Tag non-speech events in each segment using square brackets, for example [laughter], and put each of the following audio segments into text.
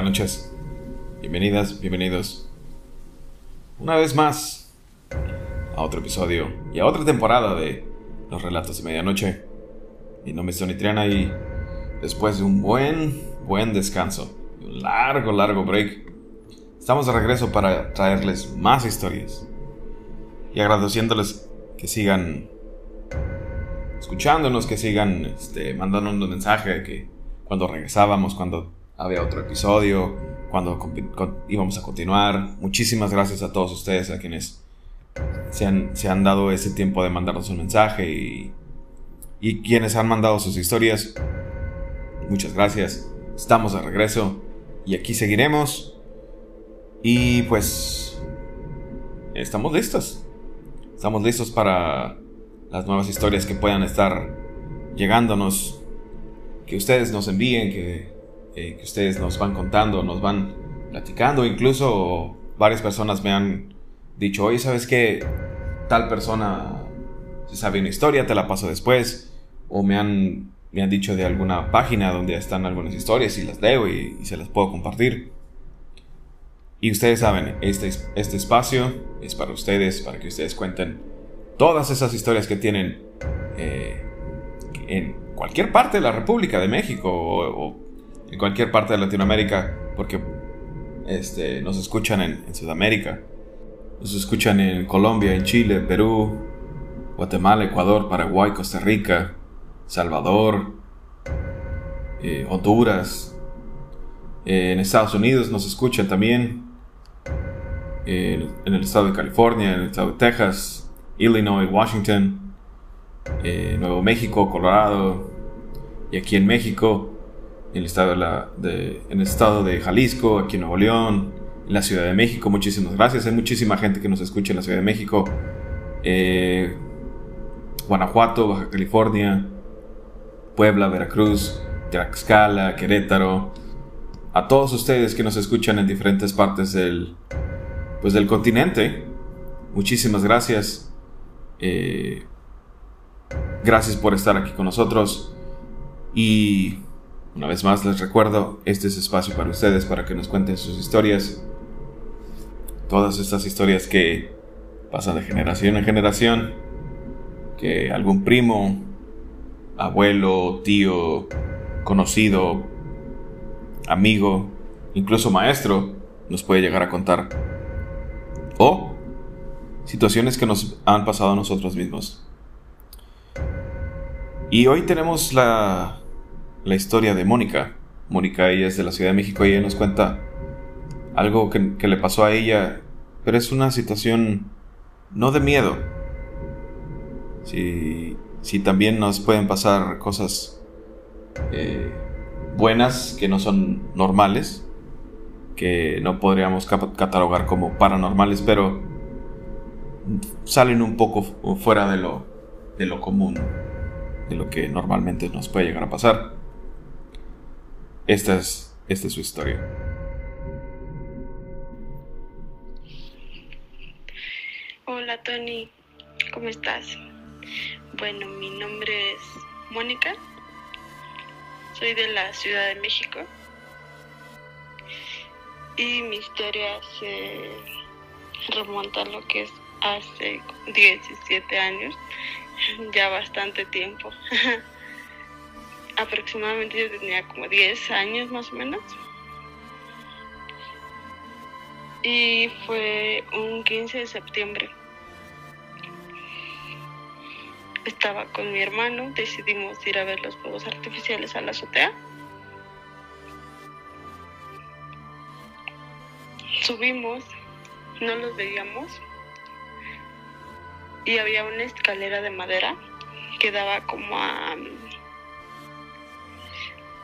buenas noches. Bienvenidas, bienvenidos. Una vez más a otro episodio y a otra temporada de Los Relatos de Medianoche. Mi nombre es Tony Triana y después de un buen, buen descanso, un largo, largo break, estamos de regreso para traerles más historias y agradeciéndoles que sigan escuchándonos, que sigan este, mandándonos mensaje, que cuando regresábamos, cuando había otro episodio, cuando íbamos a continuar. Muchísimas gracias a todos ustedes, a quienes se han, se han dado ese tiempo de mandarnos un mensaje y, y quienes han mandado sus historias. Muchas gracias. Estamos de regreso y aquí seguiremos. Y pues estamos listos. Estamos listos para las nuevas historias que puedan estar llegándonos, que ustedes nos envíen, que, eh, que ustedes nos van contando, nos van platicando. Incluso varias personas me han dicho, oye, ¿sabes qué? Tal persona se sabe una historia, te la paso después. O me han, me han dicho de alguna página donde están algunas historias y las leo y, se las puedo compartir. Y ustedes saben, este, este espacio es para ustedes, para que ustedes cuenten todas esas historias que tienen eh, en cualquier parte de la República de México o, en cualquier parte de Latinoamérica, porque este, nos escuchan en, Sudamérica, nos escuchan en Colombia, en Chile, Perú, Guatemala, Ecuador, Paraguay, Costa Rica, Salvador, eh, Honduras, eh, en Estados Unidos nos escuchan también, en el estado de California, en el estado de Texas, Illinois, Washington, eh, Nuevo México, Colorado, y aquí en México, en el, estado de en estado de Jalisco, aquí en Nuevo León, en la Ciudad de México. Muchísimas gracias. Hay muchísima gente que nos escucha en la Ciudad de México, eh, Guanajuato, Baja California, Puebla, Veracruz, Tlaxcala, Querétaro. A todos ustedes que nos escuchan en diferentes partes del, pues del continente, muchísimas gracias. Eh, gracias por estar aquí con nosotros. Y una vez más les recuerdo, este es espacio para ustedes, para que nos cuenten sus historias. Todas estas historias que pasan de generación en generación. Que algún primo, abuelo, tío, conocido, amigo, incluso maestro, nos puede llegar a contar. O situaciones que nos han pasado a nosotros mismos. Y hoy tenemos la, la historia de Mónica. Mónica, ella es de la Ciudad de México y ella nos cuenta algo que, le pasó a ella, pero es una situación no de miedo. Si, si también nos pueden pasar cosas eh, buenas que no son normales, que no podríamos catalogar como paranormales, pero salen un poco fuera de lo, de lo común, de lo que normalmente nos puede llegar a pasar. Esta es, esta es su historia. Hola Tony, ¿cómo estás? Bueno, mi nombre es Mónica, soy de la Ciudad de México y mi historia se remonta a lo que es hace 17 años, ya bastante tiempo. [laughs] Aproximadamente yo tenía como 10 años más o menos. Y fue un 15 de septiembre. Estaba con mi hermano, decidimos ir a ver los fuegos artificiales a la azotea. Subimos, no los veíamos, y había una escalera de madera que daba como a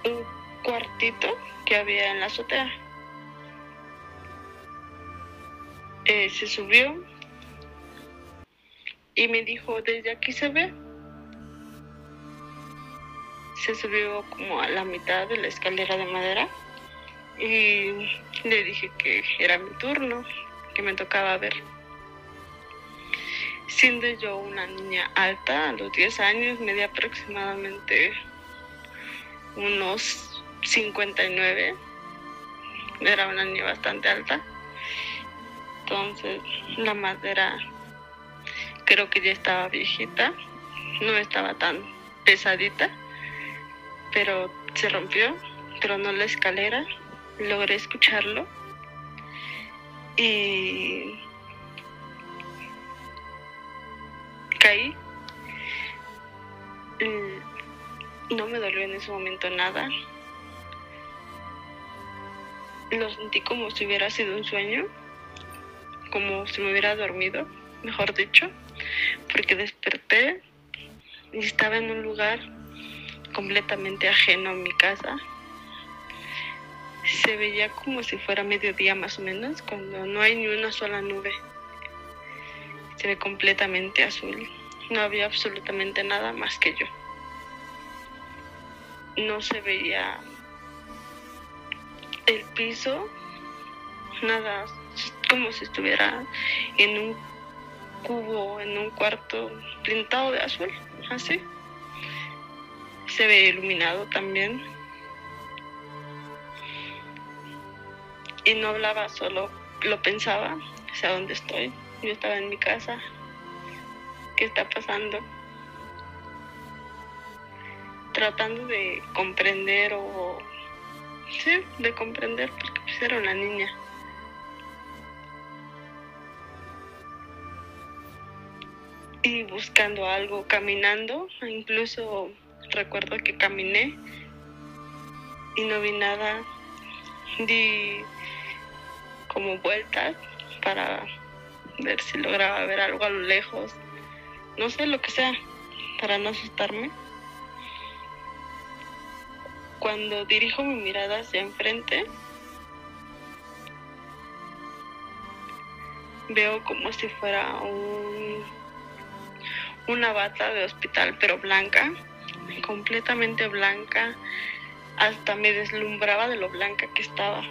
un cuartito que había en la azotea. Eh, se subió y me dijo, desde aquí se ve. Se subió como a la mitad de la escalera de madera y le dije que era mi turno, que me tocaba ver. Siendo yo una niña alta, a los 10 años, medía aproximadamente unos 59. era una niña bastante alta. Entonces la madera creo que ya estaba viejita, no estaba tan pesadita, pero se rompió, tronó la escalera, logré escucharlo y caí. No me dolió en ese momento nada. Lo sentí como si hubiera sido un sueño, como si me hubiera dormido, mejor dicho, porque desperté y estaba en un lugar completamente ajeno a mi casa. Se veía como si fuera mediodía más o menos, cuando no hay ni una sola nube. Se ve completamente azul. No había absolutamente nada más que yo. No se veía el piso, nada, como si estuviera en un cubo, en un cuarto pintado de azul, así. Se ve iluminado también. Y no hablaba, solo lo pensaba, hacia dónde estoy. Yo estaba en mi casa. ¿Qué está pasando? Tratando de comprender o... Sí, de comprender porque pues era una niña. y buscando algo, caminando, incluso recuerdo que caminé y no vi nada, di como vueltas para ver si lograba ver algo a lo lejos, no sé lo que sea, para no asustarme. Cuando dirijo mi mirada hacia enfrente, veo como si fuera un una bata de hospital, pero blanca, completamente blanca, hasta me deslumbraba de lo blanca que estaba.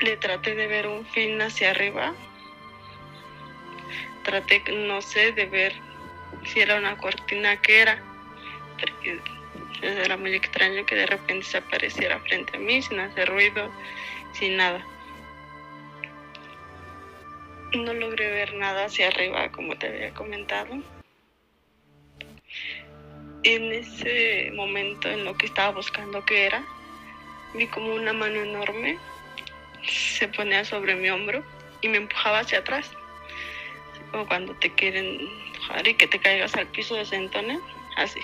Le traté de ver un fin hacia arriba, traté, no sé, de ver si era una cortina que era, porque era muy extraño que de repente se apareciera frente a mí sin hacer ruido, sin nada no logré ver nada hacia arriba, como te había comentado. En ese momento en lo que estaba buscando que era, vi como una mano enorme se ponía sobre mi hombro y me empujaba hacia atrás. Como cuando te quieren empujar y que te caigas al piso de sentones, así.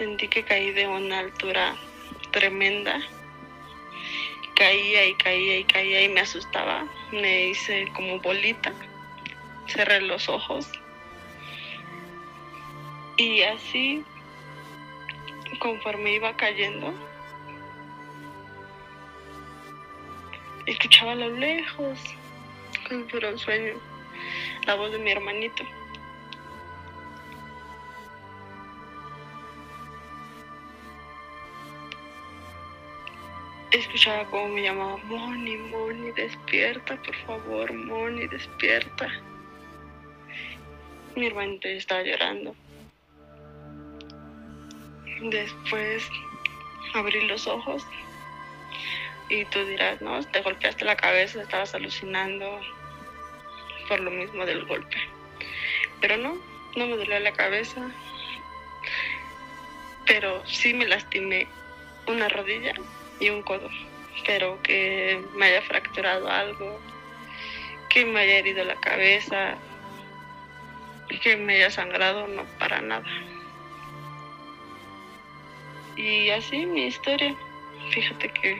Sentí que caí de una altura tremenda caía y caía y caía y me asustaba. Me hice como bolita, cerré los ojos. Y así, conforme iba cayendo, escuchaba a lo lejos, por un sueño, la voz de mi hermanito. Escuchaba me llamaba, Moni, Moni, despierta, por favor, Moni, despierta. Mi hermanito ya estaba llorando. Después abrí los ojos y tú dirás, no, te golpeaste la cabeza, estabas alucinando por lo mismo del golpe. Pero no, no me dolió la cabeza, pero sí me lastimé una rodilla y un codo, pero que me haya fracturado algo, que me haya herido la cabeza, que me haya sangrado, no para nada. Y así mi historia, fíjate que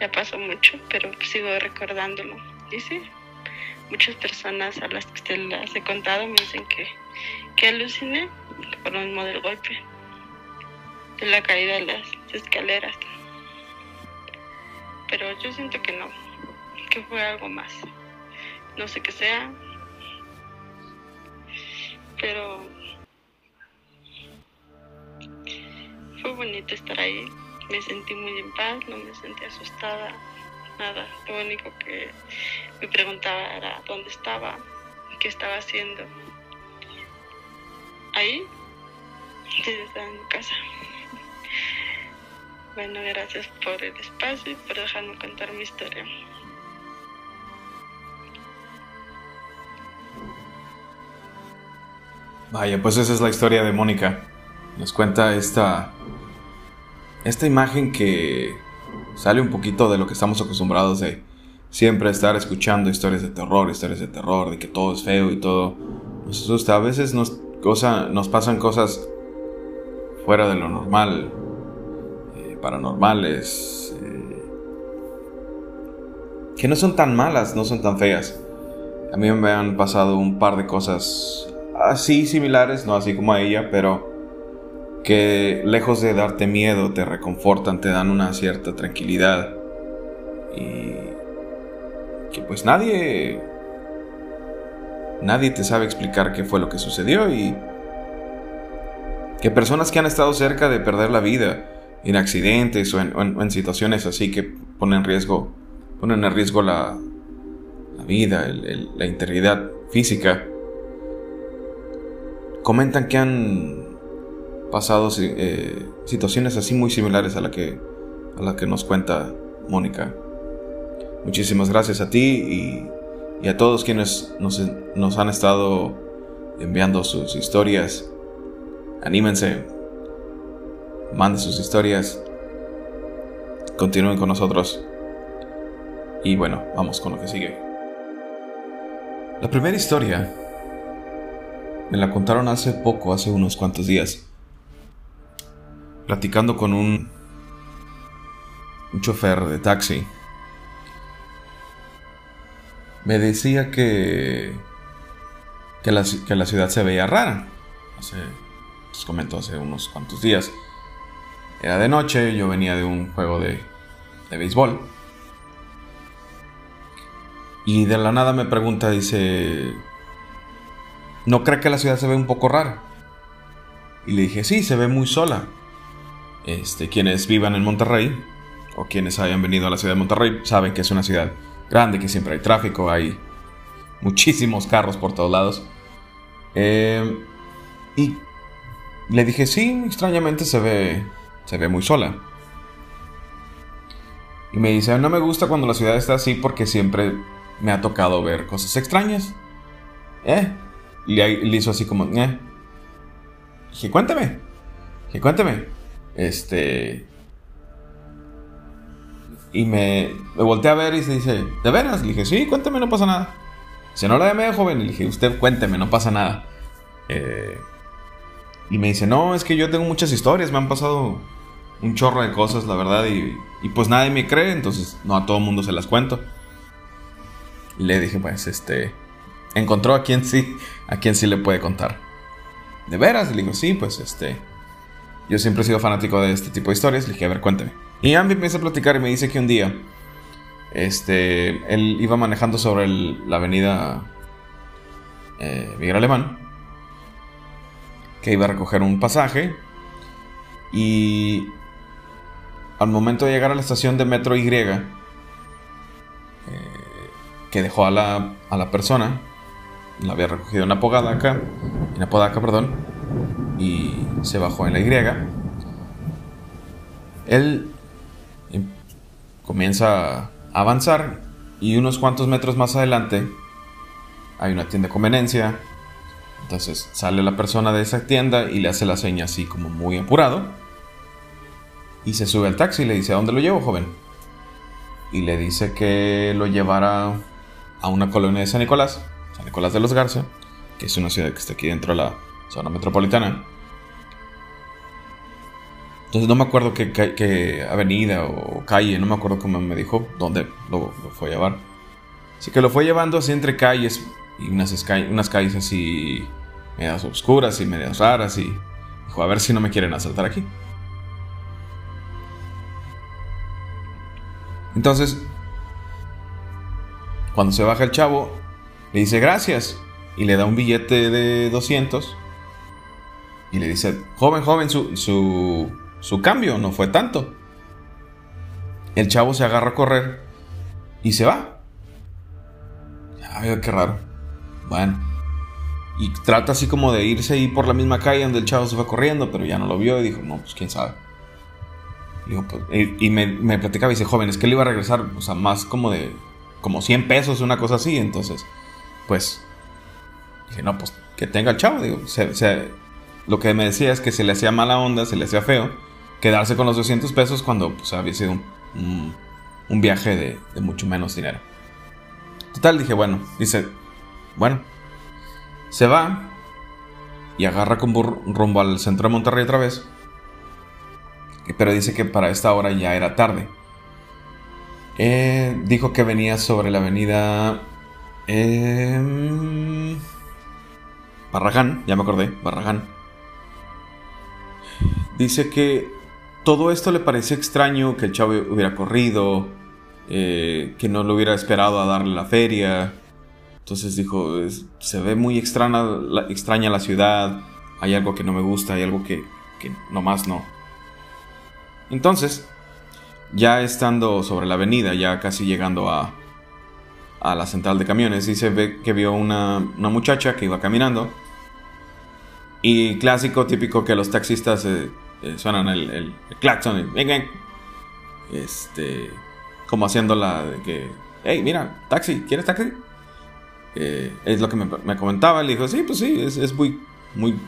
ya pasó mucho, pero sigo recordándolo. Y sí, muchas personas a las que te las he contado me dicen que, que aluciné por un modelo golpe de la caída de las escaleras pero yo siento que no, que fue algo más. No sé qué sea, pero fue bonito estar ahí. Me sentí muy en paz, no me sentí asustada, nada. Lo único que me preguntaba era dónde estaba, qué estaba haciendo. Ahí, desde en casa. Bueno, gracias por el espacio y por dejarme contar mi historia. Vaya, pues esa es la historia de Mónica. Nos cuenta esta esta imagen que sale un poquito de lo que estamos acostumbrados de siempre estar escuchando historias de terror, historias de terror, de que todo es feo y todo nos asusta. A veces nos, cosa, nos pasan cosas fuera de lo normal, paranormales, eh, que no son tan malas, no son tan feas. A mí me han pasado un par de cosas así similares, no así como a ella, pero que lejos de darte miedo, te reconfortan, te dan una cierta tranquilidad. Y que pues nadie nadie te sabe explicar qué fue lo que sucedió y que personas que han estado cerca de perder la vida en accidentes o en, situaciones así que ponen en riesgo ponen en riesgo la, la vida, la integridad física, comentan que han pasado eh, situaciones así muy similares a la que, a la que nos cuenta Mónica. Muchísimas gracias a ti y, a todos quienes nos, nos, han estado enviando sus historias. Anímense, manden sus historias, continúen con nosotros. Y bueno, vamos con lo que sigue. La primera historia me la contaron hace poco, hace unos cuantos días platicando con un, un chofer de taxi. Me decía que, que, la, ciudad se veía rara. Hace, les comentó hace unos cuantos días. Era de noche, yo venía de un juego de, de béisbol. Y de la nada me pregunta, dice, ¿no cree que la ciudad se ve un poco rara? Y le dije, sí, se ve muy sola. Este, quienes vivan en Monterrey o quienes hayan venido a la ciudad de Monterrey saben que es una ciudad grande, que siempre hay tráfico, hay muchísimos carros por todos lados. Eh, y le dije, sí, extrañamente se ve, se ve muy sola. Y me dice, no me gusta cuando la ciudad está así porque siempre me ha tocado ver cosas extrañas. ¿Eh? Y le, hizo así como, ¿eh? Dije, cuéntame. Dije, cuéntame. Este. Y me, me volteé a ver y se dice, ¿de veras? Le dije, sí, cuénteme, no pasa nada. Dice, no la de medio joven. Le dije, usted cuénteme, no pasa nada. Eh, y me dice, no, es que yo tengo muchas historias, me han pasado un chorro de cosas, la verdad, y, y pues nadie me cree, entonces no a todo mundo se las cuento. Le dije, pues, este, encontró a quien sí, a quien sí le puede contar. ¿De veras? Le digo, sí, pues, este, yo siempre he sido fanático de este tipo de historias. Le dije, a ver, cuénteme. Y Ambi empieza a platicar y me dice que un día, este, él iba manejando sobre la avenida eh, Miguel Alemán, que iba a recoger un pasaje y al momento de llegar a la estación de metro Y, eh, que dejó a la, a la persona, la había recogido en Apodaca, en Apodaca, perdón, y se bajó en la Y. Él em, comienza a avanzar y unos cuantos metros más adelante hay una tienda de conveniencia. Entonces sale la persona de esa tienda y le hace la seña así como muy apurado. Y se sube al taxi y le dice, ¿a dónde lo llevo, joven? Y le dice que lo llevara a una colonia de San Nicolás, San Nicolás de los Garza, que es una ciudad que está aquí dentro de la zona metropolitana. Entonces no me acuerdo qué, avenida o calle, no me acuerdo cómo me dijo dónde lo, fue a llevar. Así que lo fue llevando así entre calles y unas, unas calles así medias oscuras y medias raras y dijo a ver si no me quieren asaltar aquí. Entonces, cuando se baja el chavo, le dice gracias y le da un billete de 200 y le dice, joven, joven, su, su, cambio no fue tanto. El chavo se agarra a correr y se va. Ay, qué raro. Bueno. Y trata así como de irse ahí por la misma calle donde el chavo se fue corriendo, pero ya no lo vio y dijo, no, pues quién sabe. Pues, y, me, platicaba y dice, joven, es que él iba a regresar, o sea, más como de, como 100 pesos, una cosa así. Entonces, pues, dije, no, pues que tenga el chavo. Digo, lo que me decía es que se le hacía mala onda, se le hacía feo quedarse con los 200 pesos cuando pues, había sido un, viaje de, de, mucho menos dinero. Total, dije, bueno, dice, bueno, se va y agarra con rumbo al centro de Monterrey otra vez. Pero dice que para esta hora ya era tarde. Eh, dijo que venía sobre la avenida eh, Barragán, ya me acordé, Barragán. Dice que todo esto le parecía extraño, que el chavo hubiera corrido, eh, que no lo hubiera esperado a darle la feria. Entonces dijo, se ve muy extraña la, extraña la ciudad, hay algo que no me gusta, hay algo que, que nomás no. Entonces, ya estando sobre la avenida, ya casi llegando a, a la central de camiones, dice ve que vio una, una muchacha que iba caminando y clásico, típico que los taxistas eh, eh, suenan el, el, claxon y vengan. Este. Como haciéndola de que. Hey, mira, taxi, ¿quieres taxi? Eh, es lo que me, comentaba. Le dijo, sí, pues sí, es, muy, muy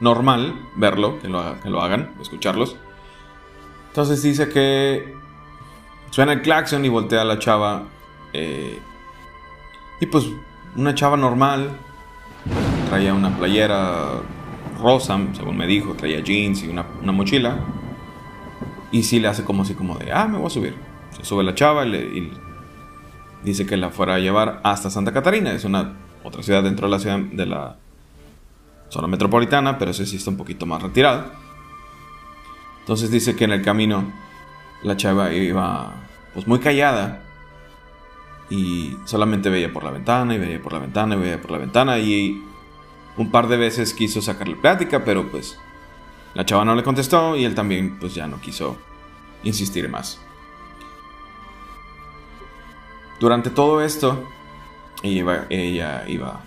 normal verlo, que lo, que lo hagan, escucharlos. Entonces dice que suena el claxon y voltea a la chava. y pues una chava normal, traía una playera rosa, según me dijo, traía jeans y una, mochila. Y sí le hace como así como de, ah, me voy a subir. Se sube la chava y, dice que la fuera a llevar hasta Santa Catarina. Es una otra ciudad dentro de la ciudad de la zona metropolitana, pero ese sí está un poquito más retirado. Entonces dice que en el camino la chava iba pues muy callada y solamente veía por la ventana y veía por la ventana y veía por la ventana y un par de veces quiso sacarle plática, pero pues la chava no le contestó y él también pues ya no quiso insistir más. Durante todo esto, ella iba,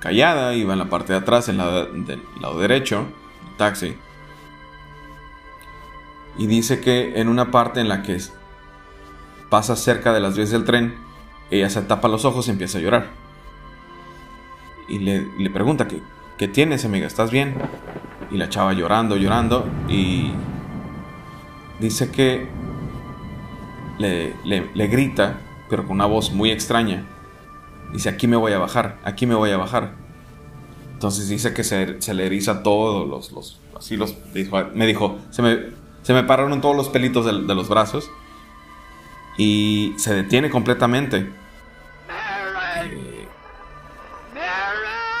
callada, iba en la parte de atrás, en la del lado derecho, el taxi. Y dice que en una parte en la que pasa cerca de las vías del tren, ella se tapa los ojos y empieza a llorar. Y le, pregunta, ¿qué, ¿qué tienes, amiga? ¿Estás bien? Y la chava llorando, llorando. Y dice que le, le, grita, pero con una voz muy extraña. Dice, aquí me voy a bajar, aquí me voy a bajar. Entonces dice que se, se le eriza todos los, los, así los, me dijo, se me, se me pararon todos los pelitos de, los brazos y se detiene completamente.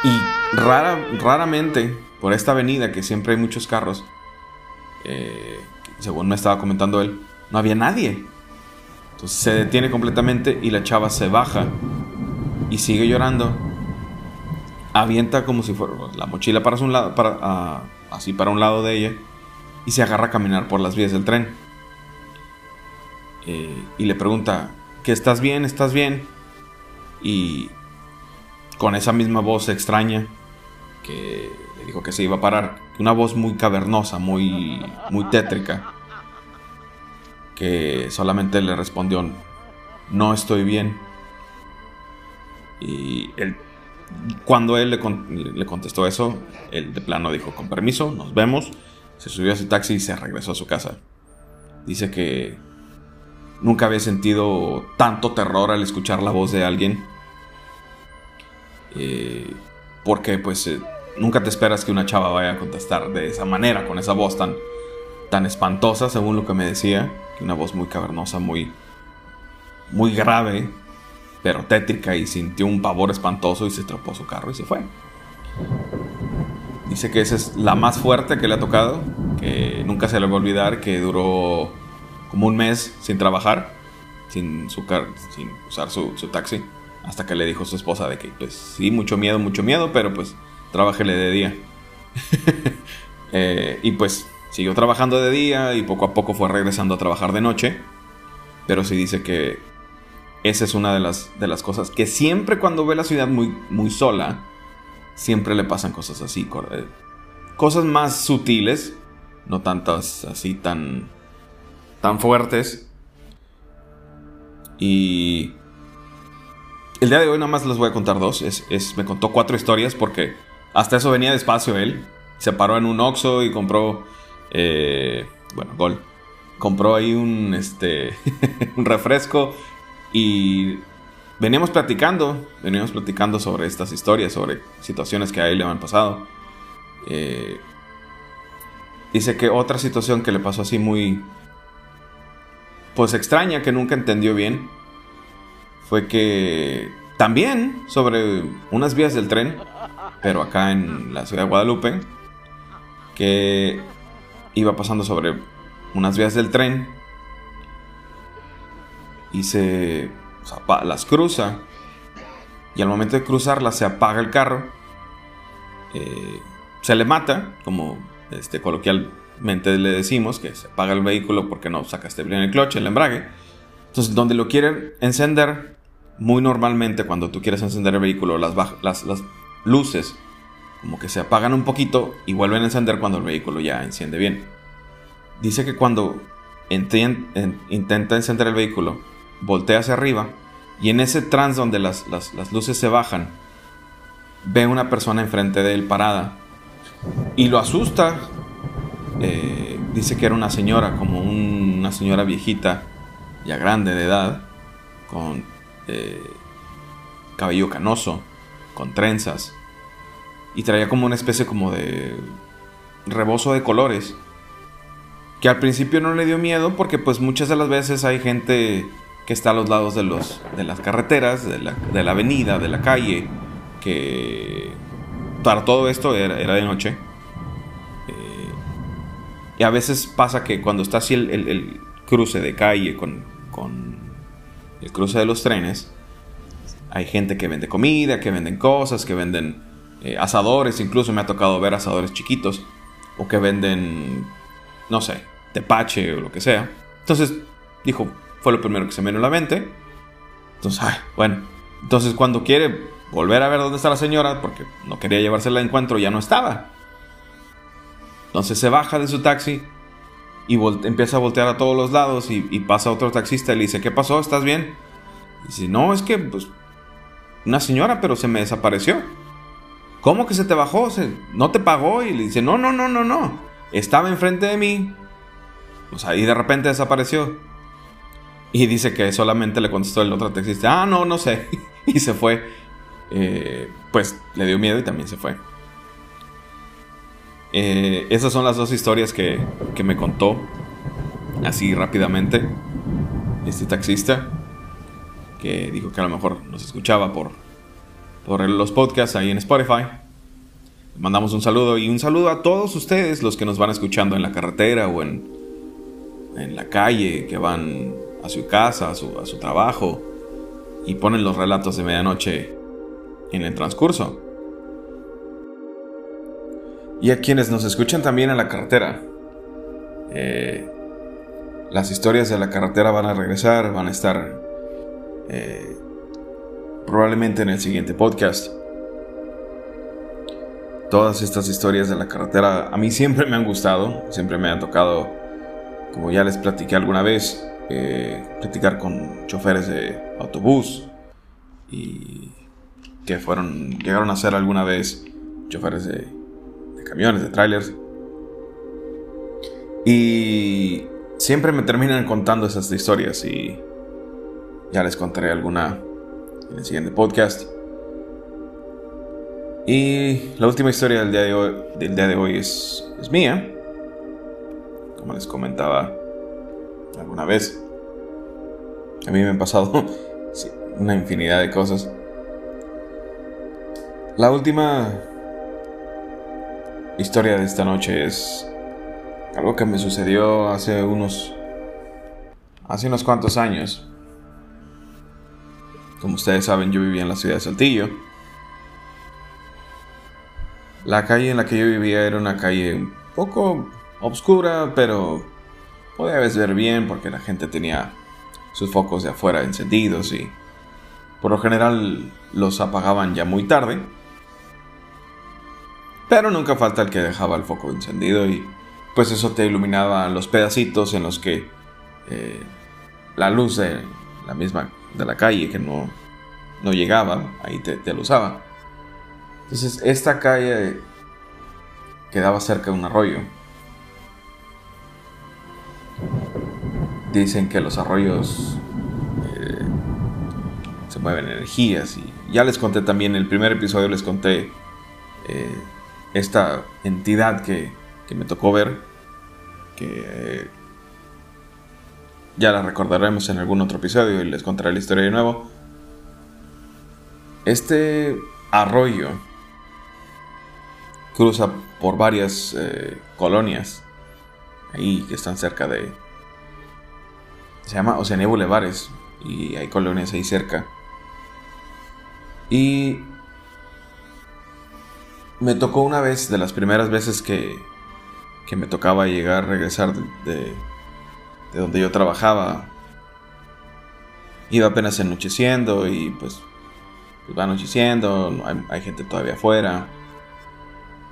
y rara, raramente, por esta avenida que siempre hay muchos carros, eh, según me estaba comentando él, no había nadie. Entonces se detiene completamente y la chava se baja y sigue llorando. Avienta como si fuera la mochila para un lado, para, así para un lado de ella y se agarra a caminar por las vías del tren. Eh, y le pregunta, ¿que estás bien? ¿Estás bien? Y con esa misma voz extraña que le dijo que se iba a parar, una voz muy cavernosa, muy, muy tétrica, que solamente le respondió, no estoy bien. Y él, cuando él le, le contestó eso, él de plano dijo, con permiso, nos vemos, se subió a su taxi y se regresó a su casa. Dice que Nunca había sentido tanto terror al escuchar la voz de alguien. Eh, porque pues eh, nunca te esperas que una chava vaya a contestar de esa manera, con esa voz tan, tan espantosa, según lo que me decía. Una voz muy cavernosa, muy, muy grave, pero tétrica y sintió un pavor espantoso y se trepó su carro y se fue. Dice que esa es la más fuerte que le ha tocado, que nunca se le va a olvidar, que duró como un mes sin trabajar, sin, su sin usar su, taxi, hasta que le dijo su esposa de que, pues sí, mucho miedo, mucho miedo, pero pues trabajele de día. [laughs] Eh, y pues siguió trabajando de día y poco a poco fue regresando a trabajar de noche, pero sí dice que esa es una de las, de las cosas que siempre cuando ve la ciudad muy, muy sola, siempre le pasan cosas así, cosas más sutiles, no tantas así tan tan fuertes. Y el día de hoy nada más les voy a contar dos. Es, me contó cuatro historias porque hasta eso venía despacio él. Se paró en un Oxxo y compró, eh, bueno, gol. Compró ahí un, este, [laughs] un refresco y veníamos platicando, veníamos platicando sobre estas historias, sobre situaciones que a él le han pasado. Eh, dice que otra situación que le pasó así muy, pues extraña, que nunca entendió bien, fue que también sobre unas vías del tren, pero acá en la ciudad de Guadalupe, que iba pasando sobre unas vías del tren y se las cruza y al momento de cruzarlas se apaga el carro, eh, se le mata, como este, coloquialmente le decimos, que se apaga el vehículo porque no sacaste bien el cloche, el embrague. Entonces, donde lo quieren encender, muy normalmente cuando tú quieres encender el vehículo, las, las luces como que se apagan un poquito y vuelven a encender cuando el vehículo ya enciende bien. Dice que cuando intenta encender el vehículo, voltea hacia arriba y en ese trance donde las, luces se bajan, ve una persona enfrente de él parada y lo asusta. Eh, dice que era una señora, como una señora viejita, ya grande de edad, con eh, cabello canoso, con trenzas, y traía como una especie como de rebozo de colores, que al principio no le dio miedo porque pues muchas de las veces hay gente que está a los lados de, los, de las carreteras, de la, de la avenida, de la calle, que para todo esto era, de noche. Eh, y a veces pasa que cuando está así el, cruce de calle con, con, el cruce de los trenes, hay gente que vende comida, que venden cosas, que venden eh, asadores, incluso me ha tocado ver asadores chiquitos, o que venden, no sé, tepache o lo que sea. Entonces dijo, fue lo primero que se me vino a la mente. Entonces, ay, bueno. Entonces, cuando quiere volver a ver dónde está la señora, porque no quería llevársela de encuentro, ya no estaba. Entonces se baja de su taxi y empieza a voltear a todos los lados y, pasa otro taxista y le dice, ¿qué pasó? ¿Estás bien? Y dice, no, es que, pues, una señora, pero se me desapareció. ¿Cómo que se te bajó? ¿No te pagó? Y le dice, no, no, no, no, no. Estaba enfrente de mí. Pues ahí de repente desapareció. Y dice que solamente le contestó el otro taxista, ah, no, no sé. [laughs] y se fue. Eh, pues le dio miedo y también se fue. Eh, esas son las dos historias que, que me contó así rápidamente este taxista que dijo que a lo mejor nos escuchaba por, por los podcasts ahí en Spotify. Le mandamos un saludo y un saludo a todos ustedes los que nos van escuchando en la carretera o en, en la calle, que van a su casa, a su, trabajo, y ponen los relatos de medianoche en el transcurso. Y a quienes nos escuchan también en la carretera. Eh, las historias de la carretera van a regresar, van a estar eh, probablemente en el siguiente podcast. Todas estas historias de la carretera a mí siempre me han gustado, siempre me han tocado, como ya les platiqué alguna vez, eh, platicar con choferes de autobús y que fueron, llegaron a ser alguna vez choferes de, camiones, de trailers. Y siempre me terminan contando esas historias y ya les contaré alguna en el siguiente podcast. Y la última historia del día de hoy, del día de hoy es, es mía. Como les comentaba alguna vez. A mí me han pasado [laughs] una infinidad de cosas. La última historia de esta noche es algo que me sucedió hace unos hace unos cuantos años. Como ustedes saben, yo vivía en la ciudad de Saltillo. La calle en la que yo vivía era una calle un poco oscura, pero podías ver bien porque la gente tenía sus focos de afuera encendidos y por lo general los apagaban ya muy tarde. Pero nunca falta el que dejaba el foco encendido y pues eso te iluminaba los pedacitos en los que eh, la luz de la misma de la calle que no, no llegaba, ahí te, te lo usaba. Entonces, esta calle quedaba cerca de un arroyo. Dicen que los arroyos eh, se mueven energías y ya les conté también en el primer episodio les conté eh, esta entidad que, que, me tocó ver que eh, ya la recordaremos en algún otro episodio y les contaré la historia de nuevo. Este arroyo cruza por varias colonias ahí que están cerca de... Se llama Oceanía Bulevares y hay colonias ahí cerca. Y me tocó una vez, de las primeras veces que, que me tocaba llegar, regresar de, de donde yo trabajaba. Iba apenas anocheciendo y pues, pues va anocheciendo, hay, hay gente todavía afuera.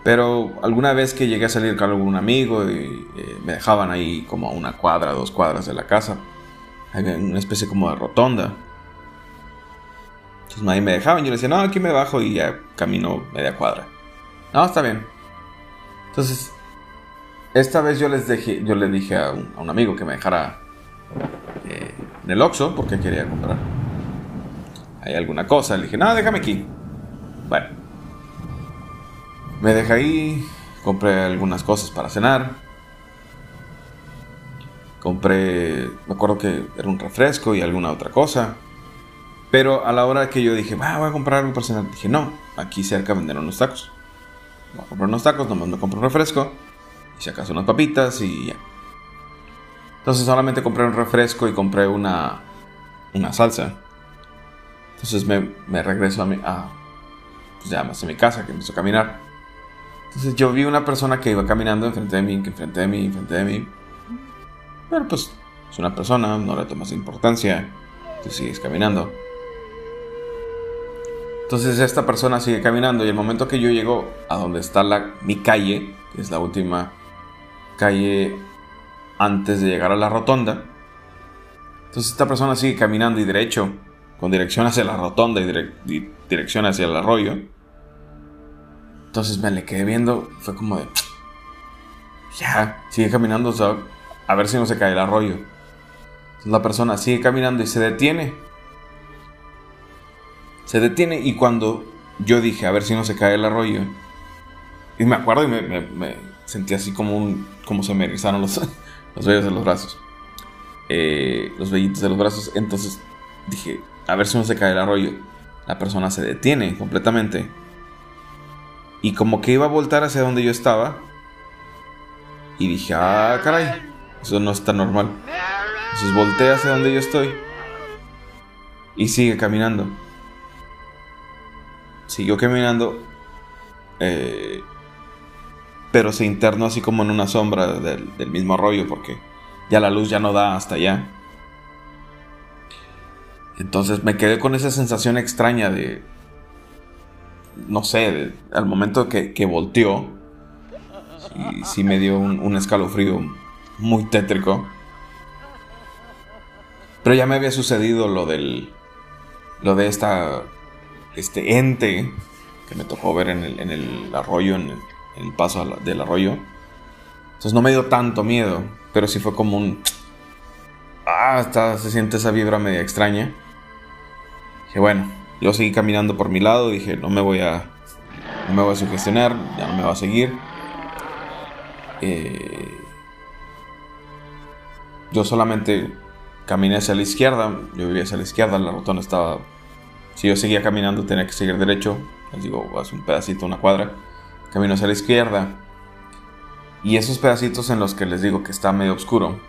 Pero alguna vez que llegué a salir con algún amigo y eh, me dejaban ahí como a una cuadra, dos cuadras de la casa, había una especie como de rotonda. Entonces ahí me dejaban, yo le decía, no, aquí me bajo y ya camino media cuadra. No, está bien. Entonces, esta vez yo les dejé, yo le dije a un, a un amigo que me dejara eh, en el Oxxo porque quería comprar. Hay alguna cosa. Le dije, no, déjame aquí. Me dejé ahí, compré algunas cosas para cenar. Compré, me acuerdo que era un refresco y alguna otra cosa. Pero a la hora que yo dije, voy a comprar algo para cenar, dije, no, aquí cerca venden unos tacos. Voy a comprar unos tacos, nomás me compro un refresco. Y si acaso unas papitas y ya. Entonces solamente compré un refresco y compré una, una salsa. Entonces me, regreso a mi, a, pues ya más a mi casa, que empezó a caminar. Entonces yo vi una persona que iba caminando enfrente de mí, enfrente de mí, enfrente de mí. Pero pues es una persona, no le tomas importancia, tú sigues caminando. Entonces esta persona sigue caminando y el momento que yo llego a donde está la, mi calle, que es la última calle antes de llegar a la rotonda, entonces esta persona sigue caminando y derecho, con dirección hacia la rotonda y, y dirección hacia el arroyo. Entonces me le quedé viendo, fue como de, [tsk] ya, sigue caminando, o sea, a ver si no se cae el arroyo. Entonces la persona sigue caminando y se detiene. Se detiene y cuando yo dije, a ver si no se cae el arroyo, y me acuerdo y me, sentí así como un, como se me erizaron los, [laughs] los vellos de los brazos. Eh, los vellitos de los brazos. Entonces dije, a ver si no se cae el arroyo. La persona se detiene completamente y como que iba a voltar hacia donde yo estaba. Y dije, ah, caray, eso no está normal. Entonces volteé hacia donde yo estoy. Y sigue caminando. Siguió caminando. Eh, pero se internó así como en una sombra del, del mismo arroyo porque ya la luz ya no da hasta allá. Entonces me quedé con esa sensación extraña de, no sé, al momento que, que volteó, sí, sí, me dio un, escalofrío muy tétrico. Pero ya me había sucedido lo del. Lo de esta. Este ente que me tocó ver en el, en el arroyo, en el, en el paso del arroyo. Entonces no me dio tanto miedo, pero sí fue como un. Ah, está, se siente esa vibra media extraña. Que bueno, yo seguí caminando por mi lado, dije, no me voy a, no me voy a sugestionar, ya no me va a seguir. Eh, yo solamente caminé hacia la izquierda, yo vivía hacia la izquierda, la rotonda estaba... Si yo seguía caminando tenía que seguir derecho, les digo, hace un pedacito, una cuadra, camino hacia la izquierda. Y esos pedacitos en los que les digo que está medio oscuro,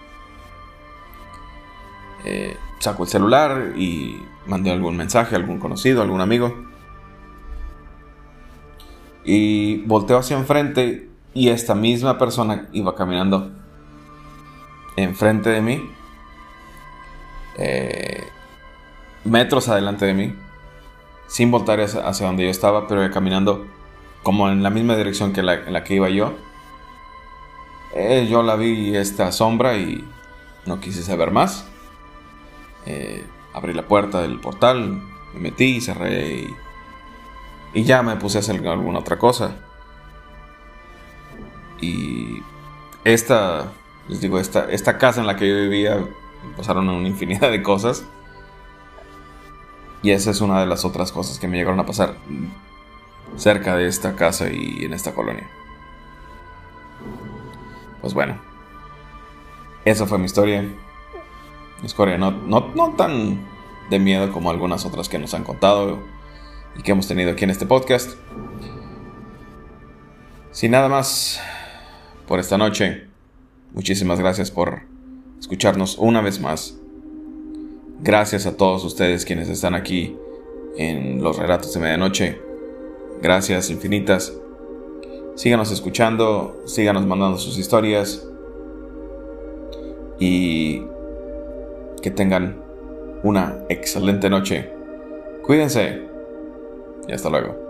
eh, saco el celular y mandé algún mensaje a algún conocido, algún amigo. Y volteo hacia enfrente y esta misma persona iba caminando enfrente de mí, eh, metros adelante de mí, sin voltar hacia, donde yo estaba, pero caminando como en la misma dirección que la, en la que iba yo. Eh, yo la vi esta sombra y no quise saber más. Eh, abrí la puerta del portal, me metí, cerré y, y ya me puse a hacer alguna otra cosa. Y esta, les digo, esta, esta casa en la que yo vivía pasaron una infinidad de cosas. Y esa es una de las otras cosas que me llegaron a pasar cerca de esta casa y en esta colonia. Pues bueno, esa fue mi historia. Historia no, no, no tan de miedo como algunas otras que nos han contado y que hemos tenido aquí en este podcast. Sin nada más por esta noche, muchísimas gracias por escucharnos una vez más. Gracias a todos ustedes quienes están aquí en los relatos de medianoche. Gracias infinitas. Síganos escuchando, síganos mandando sus historias y que tengan una excelente noche. Cuídense y hasta luego.